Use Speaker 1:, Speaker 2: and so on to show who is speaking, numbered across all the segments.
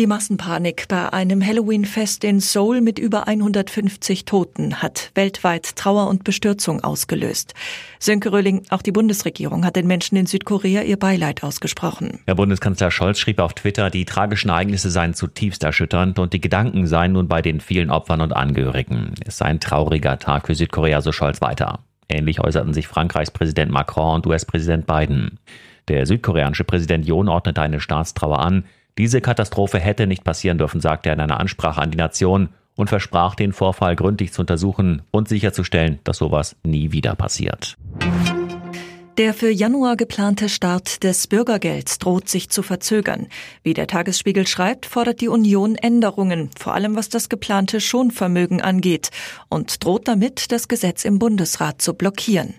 Speaker 1: Die Massenpanik bei einem Halloween-Fest in Seoul mit über 150 Toten hat weltweit Trauer und Bestürzung ausgelöst. Sönke Röhling, auch die Bundesregierung hat den Menschen in Südkorea ihr Beileid ausgesprochen.
Speaker 2: Herr Bundeskanzler Scholz schrieb auf Twitter, die tragischen Ereignisse seien zutiefst erschütternd und die Gedanken seien nun bei den vielen Opfern und Angehörigen. Es sei ein trauriger Tag für Südkorea, so Scholz weiter. Ähnlich äußerten sich Frankreichs Präsident Macron und US-Präsident Biden. Der südkoreanische Präsident Yoon ordnete eine Staatstrauer an. Diese Katastrophe hätte nicht passieren dürfen, sagte er in einer Ansprache an die Nation und versprach, den Vorfall gründlich zu untersuchen und sicherzustellen, dass sowas nie wieder passiert.
Speaker 1: Der für Januar geplante Start des Bürgergelds droht sich zu verzögern. Wie der Tagesspiegel schreibt, fordert die Union Änderungen, vor allem was das geplante Schonvermögen angeht, und droht damit, das Gesetz im Bundesrat zu blockieren.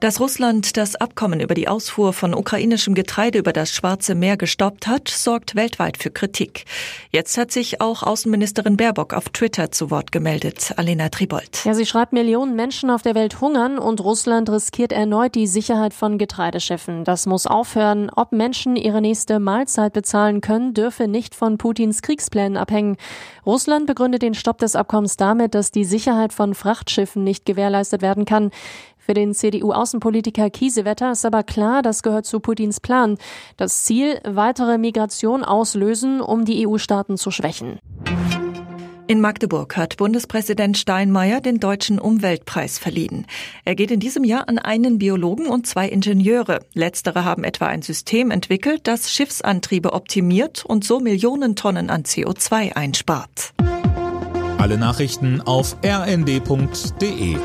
Speaker 1: Dass Russland das Abkommen über die Ausfuhr von ukrainischem Getreide über das Schwarze Meer gestoppt hat, sorgt weltweit für Kritik. Jetzt hat sich auch Außenministerin Baerbock auf Twitter zu Wort gemeldet. Alena Tribold.
Speaker 3: Ja, sie schreibt, Millionen Menschen auf der Welt hungern und Russland riskiert erneut die Sicherheit von Getreideschiffen. Das muss aufhören. Ob Menschen ihre nächste Mahlzeit bezahlen können, dürfe nicht von Putins Kriegsplänen abhängen. Russland begründet den Stopp des Abkommens damit, dass die Sicherheit von Frachtschiffen nicht gewährleistet werden kann. Für den CDU-Außenpolitiker Kiesewetter ist aber klar, das gehört zu Putins Plan. Das Ziel, weitere Migration auslösen, um die EU-Staaten zu schwächen.
Speaker 1: In Magdeburg hat Bundespräsident Steinmeier den Deutschen Umweltpreis verliehen. Er geht in diesem Jahr an einen Biologen und zwei Ingenieure. Letztere haben etwa ein System entwickelt, das Schiffsantriebe optimiert und so Millionen Tonnen an CO2 einspart.
Speaker 4: Alle Nachrichten auf rnd.de